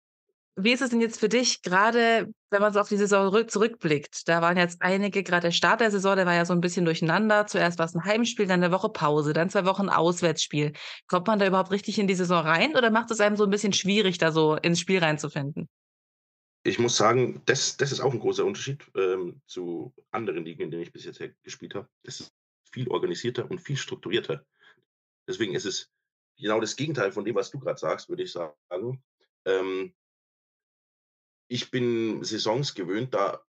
A: Wie ist es denn jetzt für dich, grade wenn man so auf die Saison rück zurückblickt? Da waren jetzt einige grad der Start der Saison, der war ja so 'n bisschen durcheinander. Zuerst war's 'n Heimspiel, dann 'ne Woche Pause, dann 2 Wochen Auswärtsspiel. Kommt man da überhaupt richtig in die Saison rein oder macht es einem so 'n bisschen schwierig, da so ins Spiel reinzufinden?
C: Ich muss sagen, das das ist auch 'n großer Unterschied, ähm, zu anderen Ligen, in denen ich bis jetzt, gespielt habe. Es ist viel organisierter und viel strukturierter. Deswegen ist es genau das Gegenteil von dem, was du gerade sagst, würde ich sagen. Ähm ich bin Saisons gewöhnt, da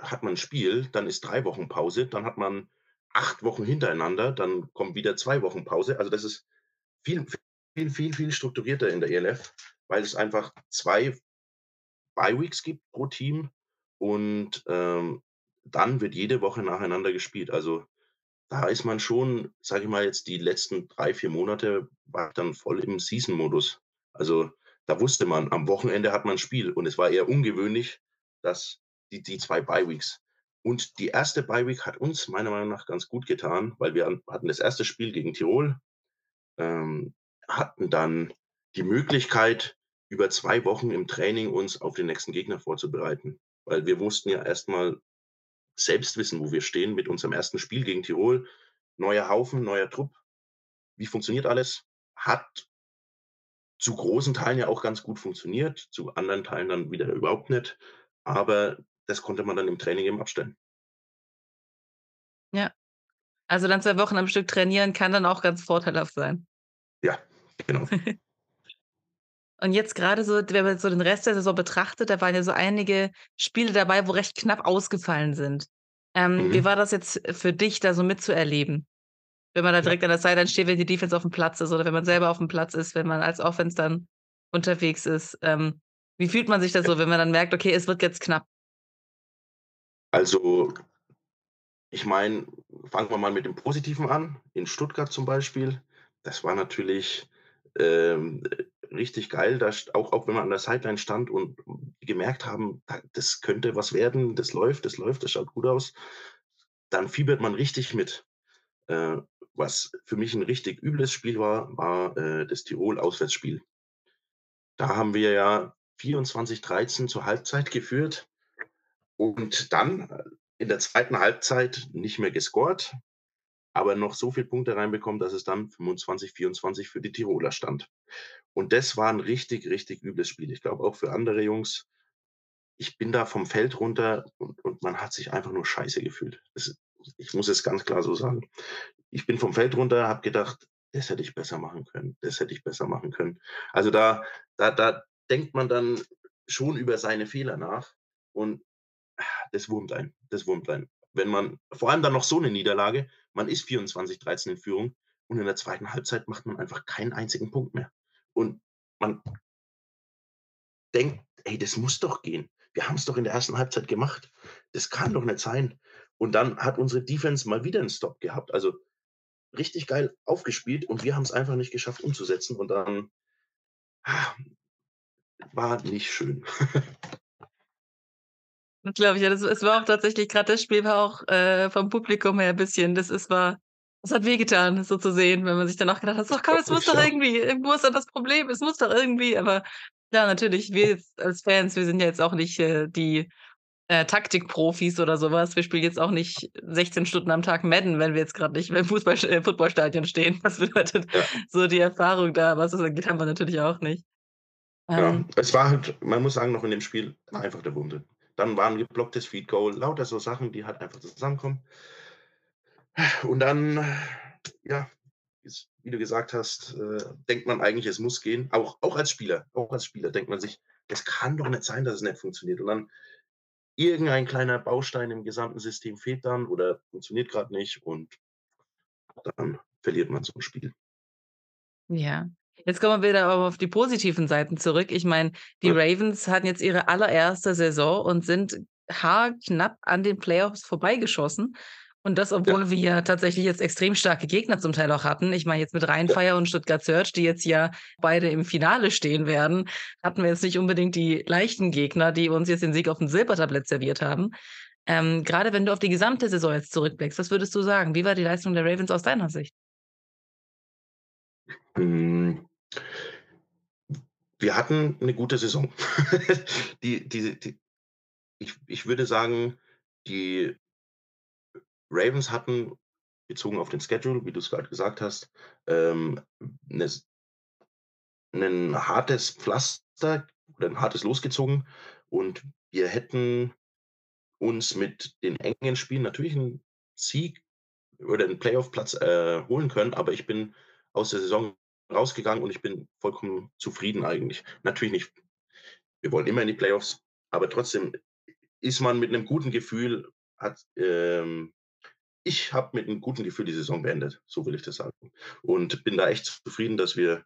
C: hat man 'n Spiel, dann ist 3 Wochen Pause, dann hat man 8 Wochen hintereinander, dann kommen wieder 2 Wochen Pause. Also, das ist viel, viel, viel, viel strukturierter in der ELF, weil es einfach 2 Bye-Weeks gibt pro Team und, ähm, dann wird jede Woche nacheinander gespielt. Also, da ist man schon, sage ich mal jetzt die letzten 3, 4 Monate war ich dann voll im Season-Modus. Also, da wusste man, am Wochenende hat man 'n Spiel und es war eher ungewöhnlich, dass die die 2 Bye-Weeks. Und die erste Bye-Week hat uns meiner Meinung nach ganz gut getan, weil wir hatten das erste Spiel gegen Tirol, ähm, hatten dann die Möglichkeit, über 2 Wochen im Training uns auf den nächsten Gegner vorzubereiten, weil wir mussten ja erst mal selbst wissen, wo wir stehen mit unserem ersten Spiel gegen Tirol. Neuer Haufen, neuer Trupp. Wie funktioniert alles? Hat zu großen Teilen ja auch ganz gut funktioniert, zu anderen Teilen dann wieder überhaupt nicht. Aber das konnte man dann im Training eben abstellen.
A: Ja. Also, dann 2 Wochen am Stück trainieren kann dann auch ganz vorteilhaft sein.
C: Ja, genau.
A: Und jetzt grade so, wenn man so den Rest der Saison betrachtet, da waren ja so einige Spiele dabei, wo recht knapp ausgefallen sind. Ähm, wie
C: Mhm.
A: war das jetzt für dich, da so mitzuerleben? Wenn man da direkt an der Sideline steht, wenn die Defense aufm Platz ist oder wenn man selber aufm Platz ist, wenn man als Offense dann unterwegs ist. Ähm, wie fühlt man sich da so, wenn man dann merkt: „Okay, es wird jetzt knapp?“
C: Also ich meine, fangen wir mal mit dem Positiven an. In Stuttgart zum Beispiel, das war natürlich, ähm, äh, richtig geil, da auch auch wenn man an der Sideline stand und gemerkt haben, da das könnte was werden, das läuft, das läuft, das schaut gut aus. Dann fiebert man richtig mit. Äh, was für mich 'n richtig übles Spiel war, war, äh, das Tirol-Auswärtsspiel. Da haben wir ja 24:13 zur Halbzeit geführt und dann, äh, in der 2. Halbzeit nicht mehr gescored, aber noch so viel Punkte reinbekommen, dass es dann 25:24 für die Tiroler stand. Und das war 'n richtig, richtig übles Spiel. Ich glaube auch für andere Jungs. Ich bin da vom Feld runter und und man hat sich einfach nur scheiße gefühlt. Es ich muss es ganz klar so sagen. Ich bin vom Feld runter, habe gedacht: „Das hätte ich besser machen können, das hätte ich besser machen können.“ Also, da da da denkt man dann schon über seine Fehler nach und das wurmt einen das wurmt einen. Wenn man vor allem dann noch so 'ne Niederlage, man ist 24:13 in Führung und in der 2. Halbzeit macht man einfach keinen einzigen Punkt mehr. Und man denkt: „Ey, das muss doch gehen. Wir haben's doch in der 1. Halbzeit gemacht. Das kann doch nicht sein.“ Und dann hat unsere Defense mal wieder 'n Stop gehabt. Also, richtig geil aufgespielt und wir haben's einfach nicht geschafft umzusetzen und dann war nicht schön.
A: Das glaube ich, ja. Das es war auch tatsächlich grad das Spiel war auch, äh, vom Publikum her bisschen das es war es hat wehgetan, das so zu sehen, wenn man sich dann auch gedacht hat: „So komm, es muss doch
C: ja.
A: irgendwie wo ist denn das Problem? Es muss doch irgendwie“ aber klar, natürlich, wir als Fans, wir sind ja jetzt auch nicht, äh, die, äh, Taktikprofis oder so was. Wir spielen jetzt auch nicht 16 Stunden am Tag Madden, wenn wir jetzt grad nicht beim Fußball äh, Footballstadion stehen. Das bedeutet,
C: Ja.
A: so die Erfahrung da, was das angeht, haben wir natürlich auch nicht.
C: Ja,
A: Ähm
C: es war halt man muss sagen, noch in dem Spiel war einfach der drin. Dann war 'n geblocktes Field Goal, lauter so Sachen, die halt einfach zusammenkommen. Und dann, ja, ist wie du gesagt hast, äh, denkt man eigentlich, es muss gehen. Auch auch als Spieler auch als Spieler denkt man sich: „Es kann doch nicht sein, dass es nicht funktioniert.“ Und dann irgendein kleiner Baustein im gesamten System fehlt dann oder funktioniert grad nicht und dann verliert man so 'n Spiel.
A: Ja. Jetzt kommen wir wieder aber auf die positiven Seiten zurück. Ich meine, die
C: Ja.
A: Ravens hatten jetzt ihre allererste Saison und sind haarknapp an den Playoffs vorbeigeschossen. Und das,
C: Ja.
A: obwohl wir ja tatsächlich jetzt extrem starke Gegner zum Teil auch hatten. Ich meine jetzt mit
C: Ja.
A: Rhein-Fire und Stuttgart Search, die jetzt ja beide im Finale stehen werden, hatten wir jetzt nicht unbedingt die leichten Gegner, die uns jetzt den Sieg aufm Silbertablett serviert haben. Ähm, grade wenn du auf die gesamte Saison jetzt zurückblickst, was würdest du sagen? Wie war die Leistung der Ravens aus deiner Sicht?
C: Hm. Wir hatten 'ne gute Saison. Die diese die ich ich würde sagen, die Ravens hatten bezogen auf den Schedule, wie du's grad gesagt hast, ähm, 'ne s 'nen hartes Pflaster oder 'n hartes Los gezogen und wir hätten uns mit den engen Spielen natürlich 'n Sieg oder 'n Playoff-Platz, äh, holen können, aber ich bin aus der Saison rausgegangen und ich bin vollkommen zufrieden eigentlich. Natürlich nicht wir wollen immer in die Playoffs, aber trotzdem ist man mit 'nem guten Gefühl hat, ähm ich habe mit 'nem guten Gefühl die Saison beendet, so will ich das sagen. Und bin da echt zufrieden, dass wir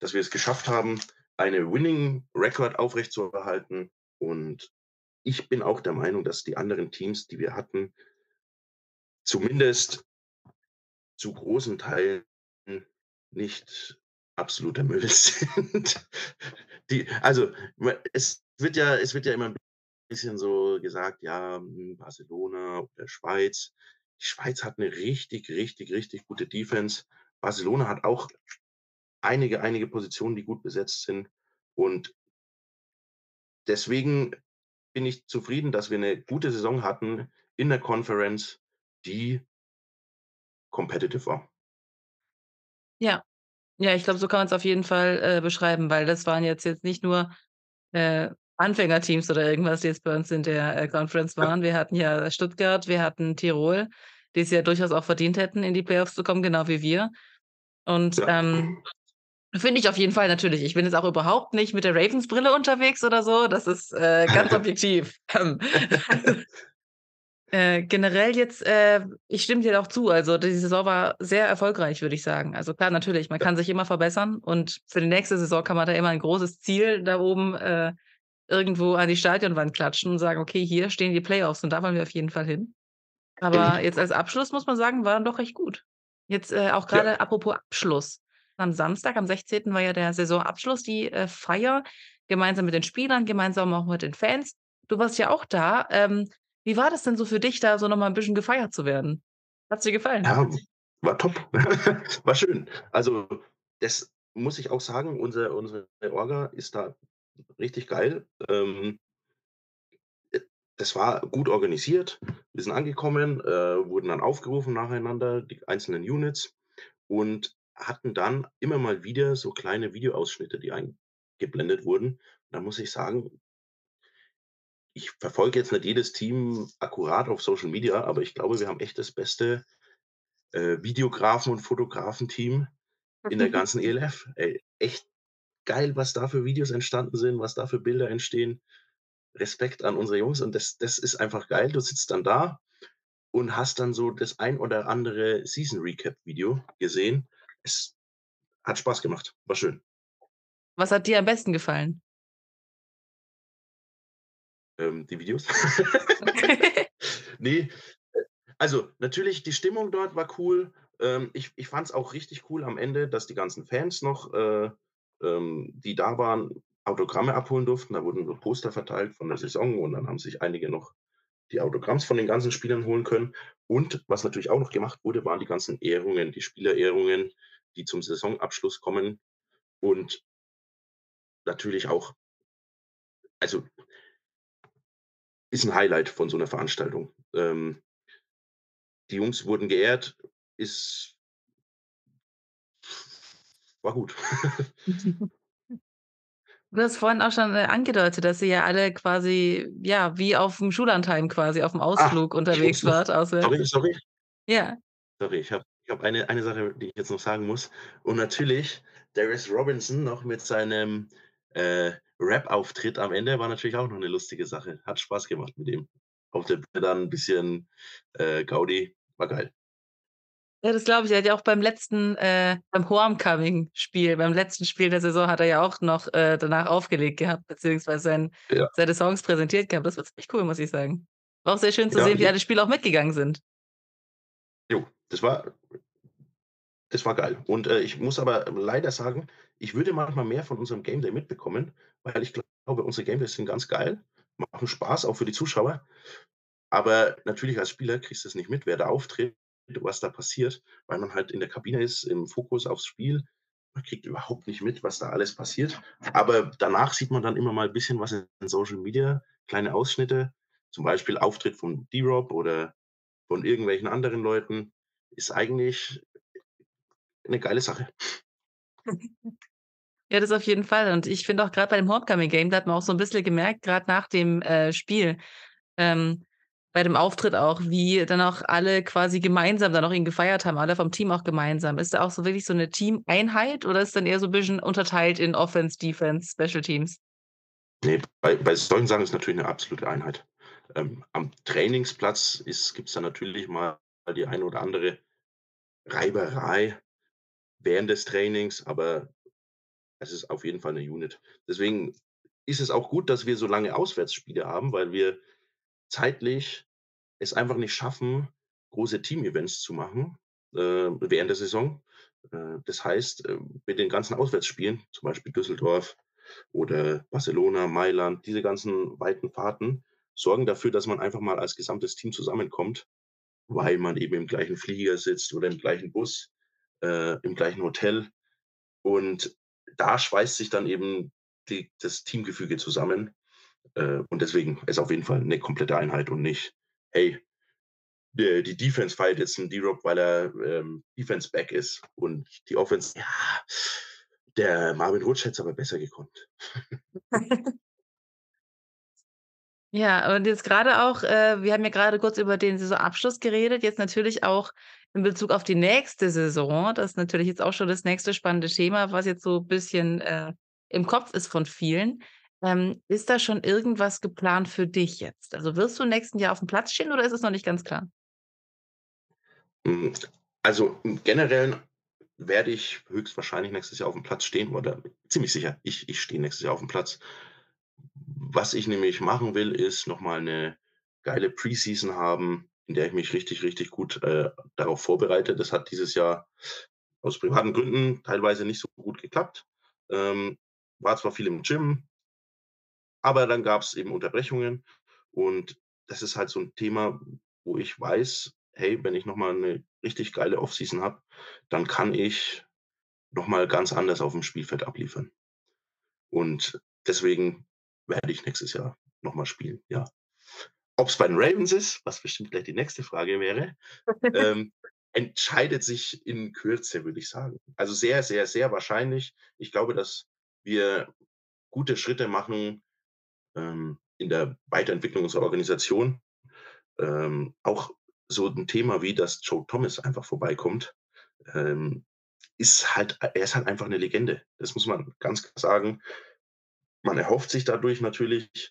C: dass wir es geschafft haben, eine Winning Record aufrechtzuerhalten. Und ich bin auch der Meinung, dass die anderen Teams, die wir hatten zumindest zu großen Teilen nicht absoluter Müll sind. Die also, es wird ja es wird ja immer 'n bisschen so gesagt, ja, hm, Barcelona oder Schweiz. Die Schweiz hat 'ne richtig, richtig, richtig gute Defense. Barcelona hat auch einige einige Positionen, die gut besetzt sind. Und deswegen bin ich zufrieden, dass wir 'ne gute Saison hatten in der Conference, die competitive war.
A: Ja. Ja, ich glaube, so kann man's auf jeden Fall, äh, beschreiben, weil das waren jetzt jetzt nicht nur, äh, Anfängerteams oder irgendwas, die jetzt bei uns in der, äh, Conference waren. Wir hatten ja Stuttgart, wir hatten Tirol, die es ja durchaus auch verdient hätten, in die Playoffs zu kommen, genau wie wir. Und,
C: Ja.
A: ähm, finde ich auf jeden Fall natürlich. Ich bin jetzt auch überhaupt nicht mit der Ravens-Brille unterwegs oder so. Das ist, äh, ganz objektiv. Ähm, äh, generell jetzt, äh ich stimme dir auch zu. Also, die Saison war sehr erfolgreich, würde ich sagen. Also klar, natürlich, man kann sich immer verbessern und für die nächste Saison kann man da immer 'n großes Ziel da oben, äh, irgendwo an die Stadionwand klatschen und sagen: „Okay, hier stehen die Playoffs und da wollen wir auf jeden Fall hin.“ Aber
C: Mhm.
A: jetzt als Abschluss muss man sagen, war dann doch recht gut. Jetzt, äh, auch
C: Ja.
A: grade apropos Abschluss. Am Samstag, am 16. war ja der Saisonabschluss, die, äh, Feier gemeinsam mit den Spielern, gemeinsam auch mit den Fans. Du warst ja auch da. Ähm, wie war das denn so für dich, da so noch mal 'n bisschen gefeiert zu werden? Hat's dir gefallen?
C: Ja, war top. War schön. Also, das muss ich auch sagen, unser unsere Orga ist da richtig geil. Ähm äh, das war gut organisiert. Wir sind angekommen, äh, wurden dann aufgerufen nacheinander, die einzelnen Units, und hatten dann immer mal wieder so kleine Videoausschnitte, die eingeblendet wurden. Da muss ich sagen ich verfolge jetzt nicht jedes Team akkurat auf Social Media, aber ich glaube, wir haben echt das beste, äh, Videografen und Fotografen-Team in der ganzen ELF. Ey, echt geil, was da für Videos entstanden sind, was da für Bilder entstehen. Respekt an unsere Jungs und das das ist einfach geil. Du sitzt dann da und hast dann so das ein oder andere Season-Recap-Video gesehen. Es hat Spaß gemacht. War schön.
A: Was hat dir am besten gefallen?
C: Ähm, die Videos? Ne, äh, also, natürlich, die Stimmung dort war cool. Ähm, ich ich fand's auch richtig cool am Ende, dass die ganzen Fans noch, äh, ähm, die da waren, Autogramme abholen durften. Da wurden so Poster verteilt von der Saison und dann haben sich einige noch die Autogramms von den ganzen Spielern holen können. Und was natürlich auch noch gemacht wurde, waren die ganzen Ehrungen, die Spielerehrungen, die zum Saisonabschluss kommen und natürlich auch also ist 'n Highlight von so 'ner Veranstaltung. Ähm die Jungs wurden geehrt, ist war gut.
A: Du hast vorhin auch schon, äh, angedeutet, dass ihr ja alle quasi, ja, wie auf'm Schullandheim quasi auf'm
C: Ach,
A: Ausflug
C: muss
A: unterwegs wart
C: sorry, sorry.
A: Ja.
C: Sorry, ich habe ich habe eine eine Sache, die ich jetzt noch sagen muss. Und natürlich Darius Robinson noch mit seinem, äh, Rap-Auftritt am Ende war natürlich auch noch 'ne lustige Sache. Hat Spaß gemacht mit ihm. Auf der Bühne dann 'n bisschen, äh, Gaudi, war geil.
A: Ja, das glaube ich. Er hat ja auch beim letzten äh, beim Homecoming-Spiel beim letzten Spiel der Saison hat er ja auch noch, äh, danach aufgelegt gehabt, beziehungsweise sein
C: Ja.
A: seine Songs präsentiert gehabt. Das war ziemlich cool, muss ich sagen. War auch sehr schön zu
C: Ja,
A: sehen, wie alle Spieler auch mitgegangen sind.
C: Jo, das war das war geil. Und, äh, ich muss aber leider sagen, ich würde manchmal mehr von unserem Game Day mitbekommen, weil ich glaube, unsere Game Days sind ganz geil, machen Spaß, auch für die Zuschauer. Aber natürlich als Spieler kriegst du's nicht mit, wer da auftritt, was da passiert, weil man halt in der Kabine ist, im Fokus aufs Spiel. Man kriegt überhaupt nicht mit, was da alles passiert. Aber danach sieht man dann immer mal bisschen was in Social Media, kleine Ausschnitte, zum Beispiel Auftritt von D-Rob oder von irgendwelchen anderen Leuten. Ist eigentlich 'ne geile Sache.
A: Ja, das auf jeden Fall. Und ich finde auch grad bei dem Homecoming Game, da hat man auch so 'n bisschen gemerkt, grad nach dem, äh, Spiel, ähm, bei dem Auftritt auch, wie dann auch alle quasi gemeinsam dann auch ihn gefeiert haben, alle vom Team auch gemeinsam. Ist da auch so wirklich so 'ne Teameinheit oder ist dann eher so 'n bisschen unterteilt in Offense, Defense, Special Teams?
C: Ne, bei bei solchen Sachen ist natürlich 'ne absolute Einheit. Ähm, am Trainingsplatz ist gibt's da natürlich mal die eine oder andere Reiberei während des Trainings, aber es ist auf jeden Fall 'ne Unit. Deswegen ist es auch gut, dass wir so lange Auswärtsspiele haben, weil wir zeitlich es einfach nicht schaffen, große Team-Events zu machen, äh, während der Saison. Äh, das heißt, äh, mit den ganzen Auswärtsspielen, zum Beispiel Düsseldorf oder Barcelona, Mailand, diese ganzen weiten Fahrten sorgen dafür, dass man einfach mal als gesamtes Team zusammenkommt, weil man eben im gleichen Flieger sitzt oder im gleichen Bus, äh, im gleichen Hotel. Und da schweißt sich dann eben die das Teamgefüge zusammen. Äh, und deswegen ist auf jeden Fall 'ne komplette Einheit und nicht: „Hey, äh, die Defense feiert jetzt 'n D-Rob, weil er, ähm, Defense Back ist und die Offense, ja, der Marvin Rutsch hätte es aber besser gekonnt.“
A: Ja, und jetzt grade auch äh, wir haben ja grade kurz über den Saisonabschluss geredet, jetzt natürlich auch in Bezug auf die nächste Saison. Das ist natürlich jetzt auch schon das nächste spannende Thema, was jetzt so bisschen, äh, im Kopf ist von vielen. Ähm, ist da schon irgendwas geplant für dich jetzt? Also, wirst du im nächsten Jahr aufm Platz stehen oder ist es noch nicht ganz klar?
C: Hm, also, im Generellen werde ich höchstwahrscheinlich nächstes Jahr aufm Platz stehen oder ziemlich sicher, ich ich stehe nächstes Jahr aufm Platz. Was ich nämlich machen will, ist noch mal 'ne geile Preseason haben, in der ich mich richtig, richtig gut, äh, darauf vorbereite. Das hat dieses Jahr aus privaten Gründen teilweise nicht so gut geklappt. Ähm, war zwar viel im Gym aber dann gab's eben Unterbrechungen und das ist halt so 'n Thema, wo ich weiß: „Hey, wenn ich noch mal 'ne richtig geile Offseason habe, dann kann ich noch mal ganz anders aufm Spielfeld abliefern.“ Und deswegen werde ich nächstes Jahr noch mal spielen, ja. Ob's bei den Ravens ist, was bestimmt gleich die nächste Frage wäre, ähm, entscheidet sich in Kürze, würde ich sagen. Also, sehr, sehr, sehr wahrscheinlich. Ich glaube, dass wir gute Schritte machen, ähm, in der Weiterentwicklung unserer Organisation. Ähm, auch so 'n Thema wie, dass Joe Thomas einfach vorbeikommt, ähm, ist halt er ist halt einfach 'ne Legende. Das muss man ganz klar sagen. Man erhofft sich dadurch natürlich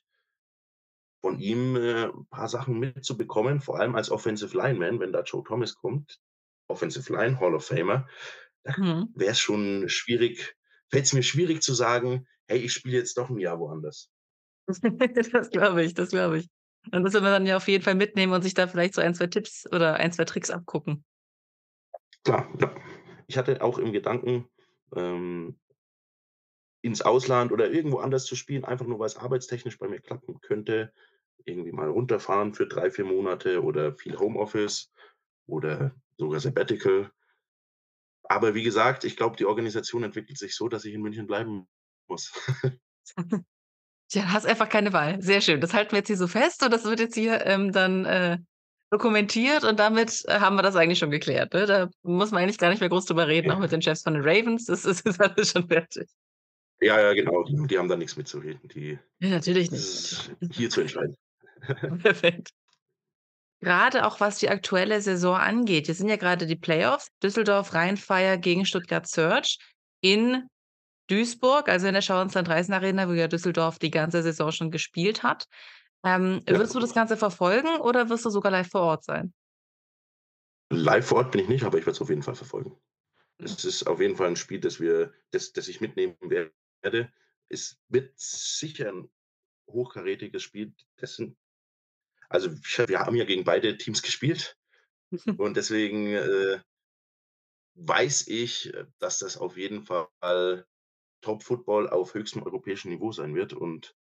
C: von ihm, äh, 'n paar Sachen mitzubekommen, vor allem als Offensive Lineman, wenn da Joe Thomas kommt, Offensive Line Hall of Famer, da
A: Mhm.
C: wäre es schon schwierig fällt's mir schwierig zu sagen: „Hey, ich spiele jetzt doch 'n Jahr woanders.“
A: Das glaube ich, das glaube ich. Und das will man dann ja auf jeden Fall mitnehmen und sich da vielleicht so 1, 2 Tipps oder 1, 2 Tricks abgucken.
C: Klar, ja. Ich hatte auch im Gedanken, ähm ins Ausland oder irgendwo anders zu spielen, einfach nur weil's arbeitstechnisch bei mir klappen könnte. Irgendwie mal runterfahren für 3, 4 Monate oder viel Homeoffice oder sogar Sabbatical. Aber wie gesagt, ich glaube, die Organisation entwickelt sich so, dass ich in München bleiben muss.
A: Tja, hast einfach keine Wahl. Sehr schön. Das halten wir jetzt hier so fest und das wird jetzt hier, ähm, dann, äh, dokumentiert und damit, äh, haben wir das eigentlich schon geklärt, ne? Da muss man eigentlich gar nicht mehr groß drüber reden, auch mit
C: Ja.
A: den Chefs von den Ravens. Das ist ist alles schon fertig.
C: Ja, ja, genau. Die haben da nix mitzureden. Die
A: Ja, natürlich nicht.
C: hier zu entscheiden.
A: Perfekt. Grade auch was die aktuelle Saison angeht. Jetzt sind ja grade die Playoffs. Düsseldorf Rhein-Fire gegen Stuttgart Surge in Duisburg, also in der Schauinsland-Dreißen-Arena, wo ja Düsseldorf die ganze Saison schon gespielt hat. Ähm,
C: Ja.
A: wirst du das Ganze verfolgen oder wirst du sogar live vor Ort sein?
C: Live vor Ort bin ich nicht, aber ich werde es auf jeden Fall verfolgen.
A: Mhm.
C: Es ist auf jeden Fall 'n Spiel, das wir das das ich mitnehmen werde. Es wird sicher 'n hochkarätiges Spiel. Das sind also, wir haben ja gegen beide Teams gespielt und deswegen, äh weiß ich, dass das auf jeden Fall Top-Football auf höchstem europäischen Niveau sein wird und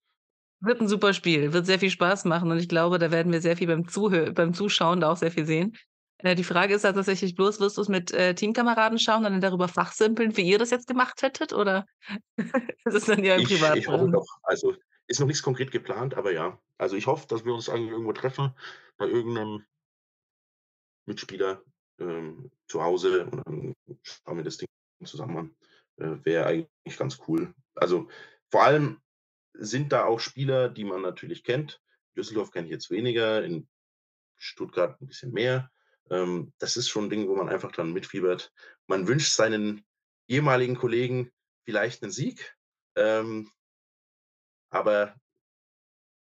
A: Wird 'n super Spiel, wird sehr viel Spaß machen und ich glaube, da werden wir sehr viel beim Zuhö beim Zuschauen da auch sehr viel sehen. Äh, die Frage ist tatsächlich bloß, wirst du's mit, äh, Teamkameraden schauen und dann darüber fachsimpeln, wie ihr das jetzt gemacht hättet oder ist es dann eher im
C: Ich ich hoffe doch. Also, ist noch nix konkret geplant, aber ja. Also, ich hoffe, dass wir uns eigentlich irgendwo treffen bei irgend 'nem Mitspieler, ähm, zu Hause und dann schauen wir das Ding zusammen an. Äh, wäre eigentlich ganz cool. Also, vor allem sind da auch Spieler, die man natürlich kennt. Düsseldorf kenne ich jetzt weniger. In Stuttgart ein bisschen mehr. Ähm, das ist schon 'n Ding, wo man einfach dann mitfiebert. Man wünscht seinen ehemaligen Kollegen vielleicht 'nen Sieg, ähm aber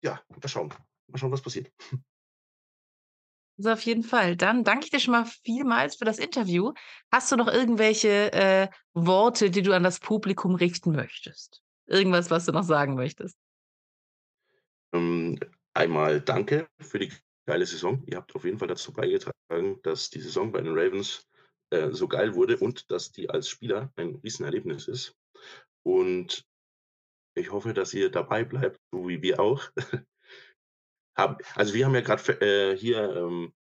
C: ja, mal schauen. Mal schauen, was passiert.
A: Also, auf jeden Fall. Dann danke ich dir schon mal vielmals für das Interview. Hast du noch irgendwelche, äh, Worte, die du an das Publikum richten möchtest? Irgendwas, was du noch sagen möchtest?
C: Ähm, einmal danke für die geile Saison. Ihr habt auf jeden Fall dazu beigetragen, dass die Saison bei den Ravens, äh, so geil wurde und dass die als Spieler ein Riesenerlebnis ist. Und ich hoffe, dass ihr dabei bleibt, so wie wir auch. Haben also, wir haben ja grad f äh, hier, ähm,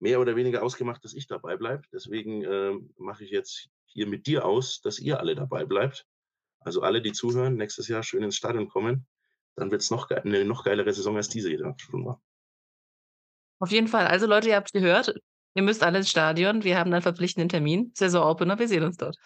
C: mehr oder weniger ausgemacht, dass ich dabei bleibe. Deswegen, ähm, mache ich jetzt hier mit dir aus, dass ihr alle dabei bleibt. Also, alle, die zuhören, nächstes Jahr schön ins Stadion kommen. Dann wird's noch gei 'ne noch geilere Saison als diese hier schon war.
A: Auf jeden Fall. Also, Leute, ihr habt's gehört. Ihr müsst alle ins Stadion. Wir haben 'nen verpflichtenden Termin, Saisonopener. Wir sehen uns dort.